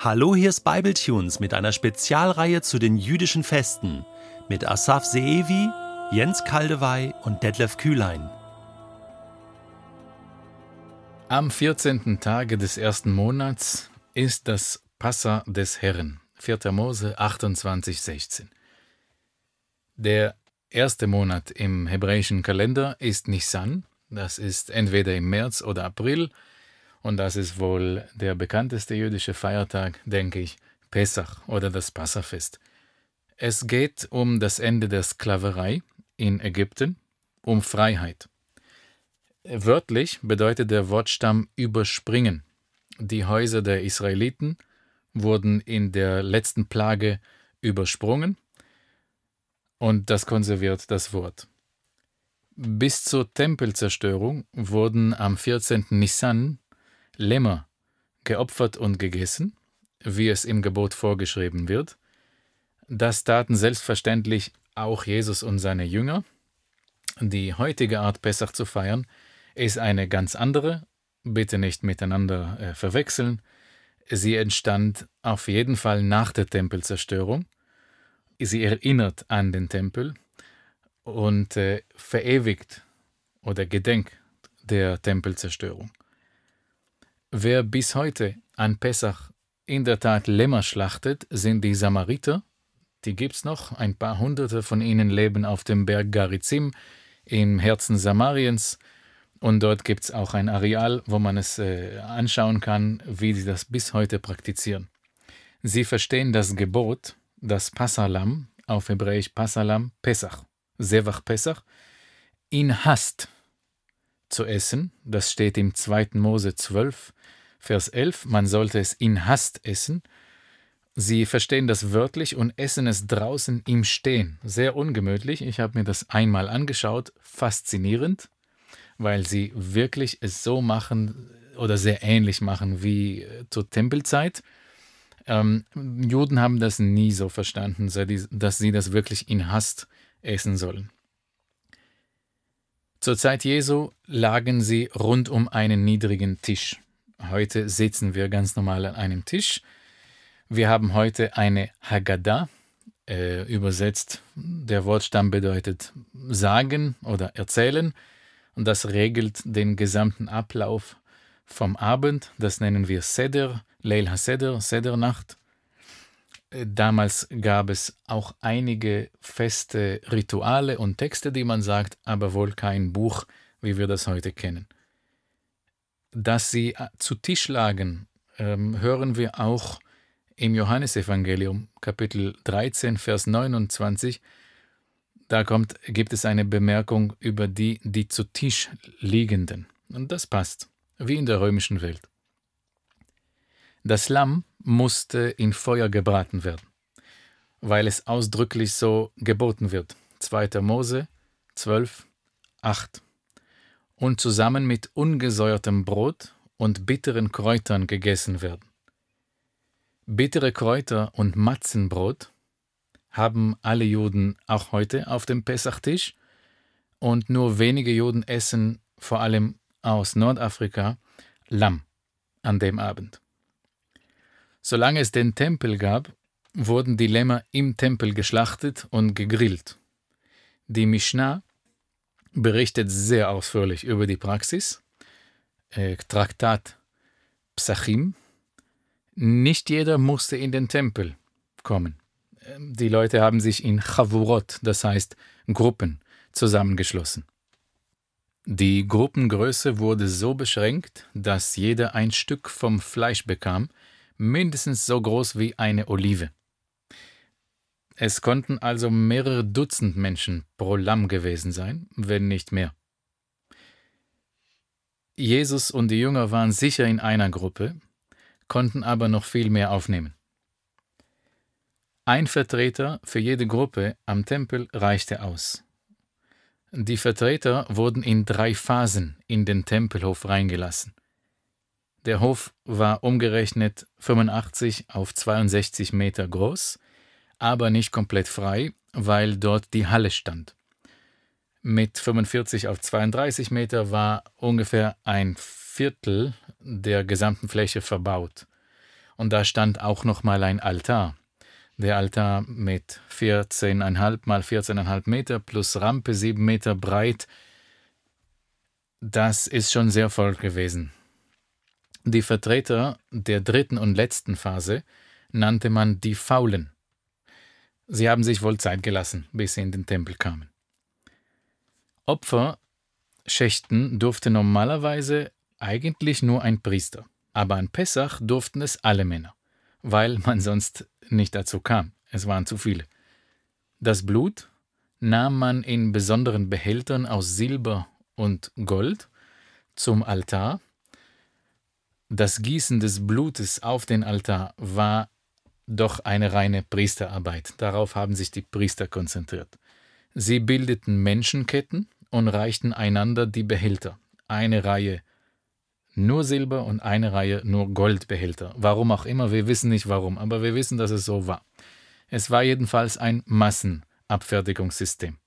Hallo, hier ist Bibletunes mit einer Spezialreihe zu den jüdischen Festen mit Asaf Seevi, Jens Kaldewey und Detlef Kühlein. Am 14. Tage des ersten Monats ist das Passa des Herrn. 4. Mose 28, 16. Der erste Monat im hebräischen Kalender ist Nisan. Das ist entweder im März oder April. Und das ist wohl der bekannteste jüdische Feiertag, denke ich, Pesach oder das Passafest. Es geht um das Ende der Sklaverei in Ägypten, um Freiheit. Wörtlich bedeutet der Wortstamm überspringen. Die Häuser der Israeliten wurden in der letzten Plage übersprungen und das konserviert das Wort. Bis zur Tempelzerstörung wurden am 14. Nissan Lämmer geopfert und gegessen, wie es im Gebot vorgeschrieben wird. Das taten selbstverständlich auch Jesus und seine Jünger. Die heutige Art Pessach zu feiern ist eine ganz andere, bitte nicht miteinander äh, verwechseln. Sie entstand auf jeden Fall nach der Tempelzerstörung. Sie erinnert an den Tempel und äh, verewigt oder gedenkt der Tempelzerstörung. Wer bis heute an Pessach in der Tat Lämmer schlachtet, sind die Samariter. Die gibt's noch. Ein paar Hunderte von ihnen leben auf dem Berg Garizim im Herzen Samariens. Und dort gibt es auch ein Areal, wo man es äh, anschauen kann, wie sie das bis heute praktizieren. Sie verstehen das Gebot, das Passalam, auf Hebräisch Passalam, Pesach, Sevach Pesach, in Hast zu essen. Das steht im 2. Mose 12, Vers 11. Man sollte es in Hast essen. Sie verstehen das wörtlich und essen es draußen im Stehen. Sehr ungemütlich. Ich habe mir das einmal angeschaut. Faszinierend weil sie wirklich es so machen oder sehr ähnlich machen wie äh, zur Tempelzeit. Ähm, Juden haben das nie so verstanden, dass sie das wirklich in Hast essen sollen. Zur Zeit Jesu lagen sie rund um einen niedrigen Tisch. Heute sitzen wir ganz normal an einem Tisch. Wir haben heute eine Haggadah, äh, übersetzt. Der Wortstamm bedeutet sagen oder erzählen und das regelt den gesamten Ablauf vom Abend. Das nennen wir Seder, Leil HaSeder, Sedernacht. Äh, damals gab es auch einige feste Rituale und Texte, die man sagt, aber wohl kein Buch, wie wir das heute kennen. Dass sie äh, zu Tisch lagen, ähm, hören wir auch im Johannesevangelium, Kapitel 13, Vers 29 da kommt, gibt es eine Bemerkung über die, die zu Tisch liegenden. Und das passt, wie in der römischen Welt. Das Lamm musste in Feuer gebraten werden, weil es ausdrücklich so geboten wird. 2. Mose 12, 8. Und zusammen mit ungesäuertem Brot und bitteren Kräutern gegessen werden. Bittere Kräuter und Matzenbrot haben alle Juden auch heute auf dem Pessachtisch und nur wenige Juden essen, vor allem aus Nordafrika, Lamm an dem Abend. Solange es den Tempel gab, wurden die Lämmer im Tempel geschlachtet und gegrillt. Die Mishnah berichtet sehr ausführlich über die Praxis. Äh, Traktat Psachim. Nicht jeder musste in den Tempel kommen die Leute haben sich in Chavurot, das heißt Gruppen, zusammengeschlossen. Die Gruppengröße wurde so beschränkt, dass jeder ein Stück vom Fleisch bekam, mindestens so groß wie eine Olive. Es konnten also mehrere Dutzend Menschen pro Lamm gewesen sein, wenn nicht mehr. Jesus und die Jünger waren sicher in einer Gruppe, konnten aber noch viel mehr aufnehmen. Ein Vertreter für jede Gruppe am Tempel reichte aus. Die Vertreter wurden in drei Phasen in den Tempelhof reingelassen. Der Hof war umgerechnet 85 auf 62 Meter groß, aber nicht komplett frei, weil dort die Halle stand. Mit 45 auf 32 Meter war ungefähr ein Viertel der gesamten Fläche verbaut. und da stand auch nochmal ein Altar. Der Altar mit 14,5 mal 14,5 Meter plus Rampe 7 Meter breit. Das ist schon sehr voll gewesen. Die Vertreter der dritten und letzten Phase nannte man die Faulen. Sie haben sich wohl Zeit gelassen, bis sie in den Tempel kamen. Opferschächten durfte normalerweise eigentlich nur ein Priester, aber an Pessach durften es alle Männer, weil man sonst nicht dazu kam. Es waren zu viele. Das Blut nahm man in besonderen Behältern aus Silber und Gold zum Altar. Das Gießen des Blutes auf den Altar war doch eine reine Priesterarbeit. Darauf haben sich die Priester konzentriert. Sie bildeten Menschenketten und reichten einander die Behälter. Eine Reihe nur Silber und eine Reihe nur Goldbehälter. Warum auch immer, wir wissen nicht warum, aber wir wissen, dass es so war. Es war jedenfalls ein Massenabfertigungssystem.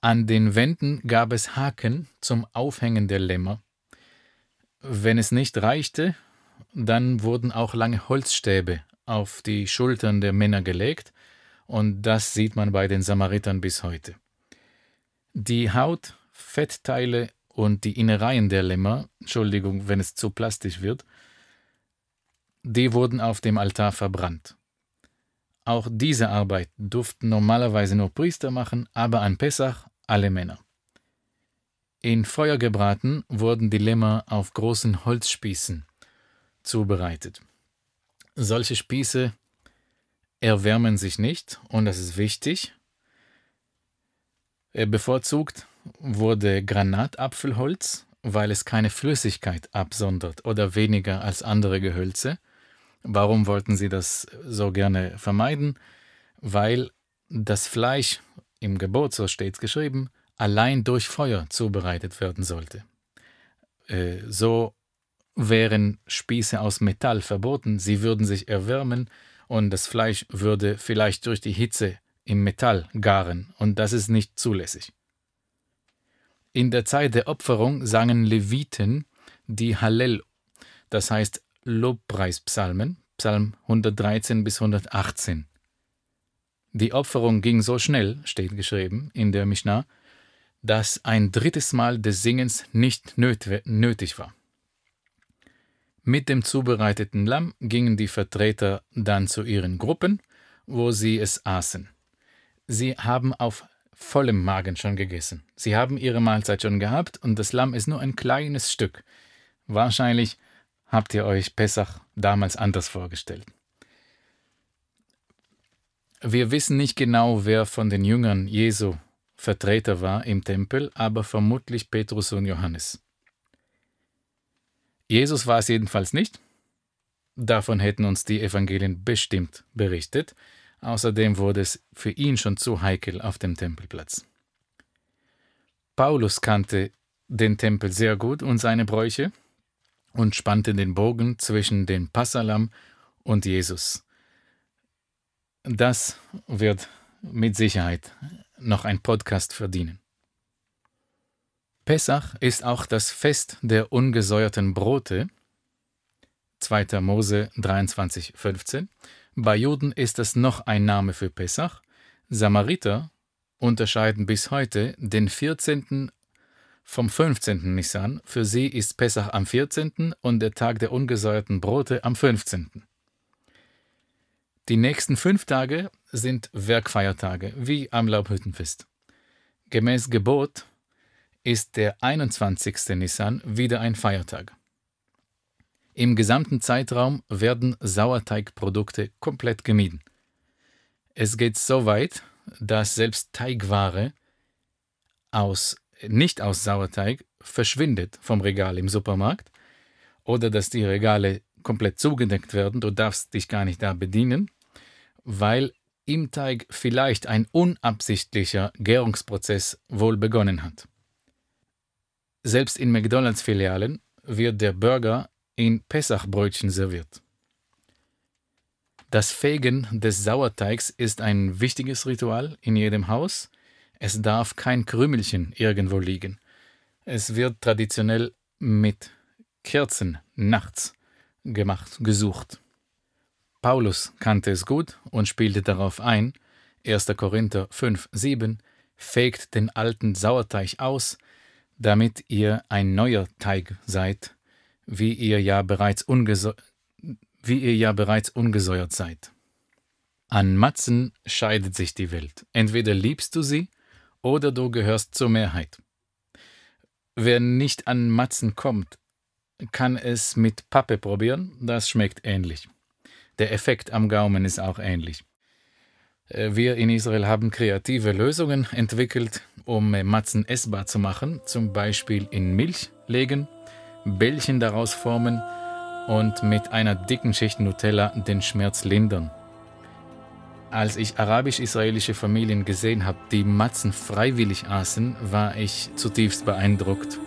An den Wänden gab es Haken zum Aufhängen der Lämmer. Wenn es nicht reichte, dann wurden auch lange Holzstäbe auf die Schultern der Männer gelegt, und das sieht man bei den Samaritern bis heute. Die Haut, Fettteile und die Innereien der Lämmer, Entschuldigung, wenn es zu plastisch wird, die wurden auf dem Altar verbrannt. Auch diese Arbeit durften normalerweise nur Priester machen, aber an Pessach alle Männer. In Feuer gebraten wurden die Lämmer auf großen Holzspießen zubereitet. Solche Spieße erwärmen sich nicht, und das ist wichtig. Bevorzugt wurde Granatapfelholz, weil es keine Flüssigkeit absondert oder weniger als andere Gehölze. Warum wollten sie das so gerne vermeiden? Weil das Fleisch im Gebot, so steht es geschrieben, allein durch Feuer zubereitet werden sollte. Äh, so wären Spieße aus Metall verboten, sie würden sich erwärmen und das Fleisch würde vielleicht durch die Hitze im Metall garen, und das ist nicht zulässig. In der Zeit der Opferung sangen Leviten die Hallel, das heißt Lobpreispsalmen, Psalm 113 bis 118. Die Opferung ging so schnell, steht geschrieben in der Mishnah, dass ein drittes Mal des Singens nicht nötig war. Mit dem zubereiteten Lamm gingen die Vertreter dann zu ihren Gruppen, wo sie es aßen. Sie haben auf vollem Magen schon gegessen. Sie haben ihre Mahlzeit schon gehabt und das Lamm ist nur ein kleines Stück. Wahrscheinlich habt ihr euch Pessach damals anders vorgestellt. Wir wissen nicht genau, wer von den Jüngern Jesu Vertreter war im Tempel, aber vermutlich Petrus und Johannes. Jesus war es jedenfalls nicht. Davon hätten uns die Evangelien bestimmt berichtet. Außerdem wurde es für ihn schon zu heikel auf dem Tempelplatz. Paulus kannte den Tempel sehr gut und seine Bräuche und spannte den Bogen zwischen dem Passalam und Jesus. Das wird mit Sicherheit noch ein Podcast verdienen. Pessach ist auch das Fest der ungesäuerten Brote, 2. Mose 23, 15. Bei Juden ist es noch ein Name für Pessach. Samariter unterscheiden bis heute den 14. vom 15. Nissan. Für sie ist Pessach am 14. und der Tag der ungesäuerten Brote am 15. Die nächsten fünf Tage sind Werkfeiertage, wie am Laubhüttenfest. Gemäß Gebot ist der 21. Nissan wieder ein Feiertag. Im gesamten Zeitraum werden Sauerteigprodukte komplett gemieden. Es geht so weit, dass selbst Teigware aus, nicht aus Sauerteig verschwindet vom Regal im Supermarkt oder dass die Regale komplett zugedeckt werden, du darfst dich gar nicht da bedienen, weil im Teig vielleicht ein unabsichtlicher Gärungsprozess wohl begonnen hat. Selbst in McDonalds-Filialen wird der Burger in Pessachbrötchen serviert. Das Fegen des Sauerteigs ist ein wichtiges Ritual in jedem Haus. Es darf kein Krümelchen irgendwo liegen. Es wird traditionell mit Kerzen nachts gemacht, gesucht. Paulus kannte es gut und spielte darauf ein, 1. Korinther 5, 7, fegt den alten Sauerteig aus, damit ihr ein neuer Teig seid, wie ihr ja bereits, wie ihr ja bereits ungesäuert seid. An Matzen scheidet sich die Welt. Entweder liebst du sie oder du gehörst zur Mehrheit. Wer nicht an Matzen kommt, kann es mit Pappe probieren, das schmeckt ähnlich. Der Effekt am Gaumen ist auch ähnlich. Äh, wir in Israel haben kreative Lösungen entwickelt, um Matzen essbar zu machen, zum Beispiel in Milch legen, Bällchen daraus formen und mit einer dicken Schicht Nutella den Schmerz lindern. Als ich arabisch-israelische Familien gesehen habe, die Matzen freiwillig aßen, war ich zutiefst beeindruckt.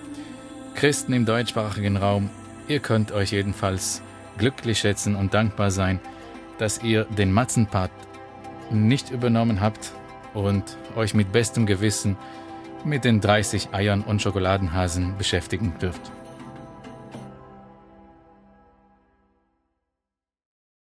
Christen im deutschsprachigen Raum, ihr könnt euch jedenfalls glücklich schätzen und dankbar sein, dass ihr den Matzenpart nicht übernommen habt und euch mit bestem Gewissen mit den 30 Eiern und Schokoladenhasen beschäftigen dürft.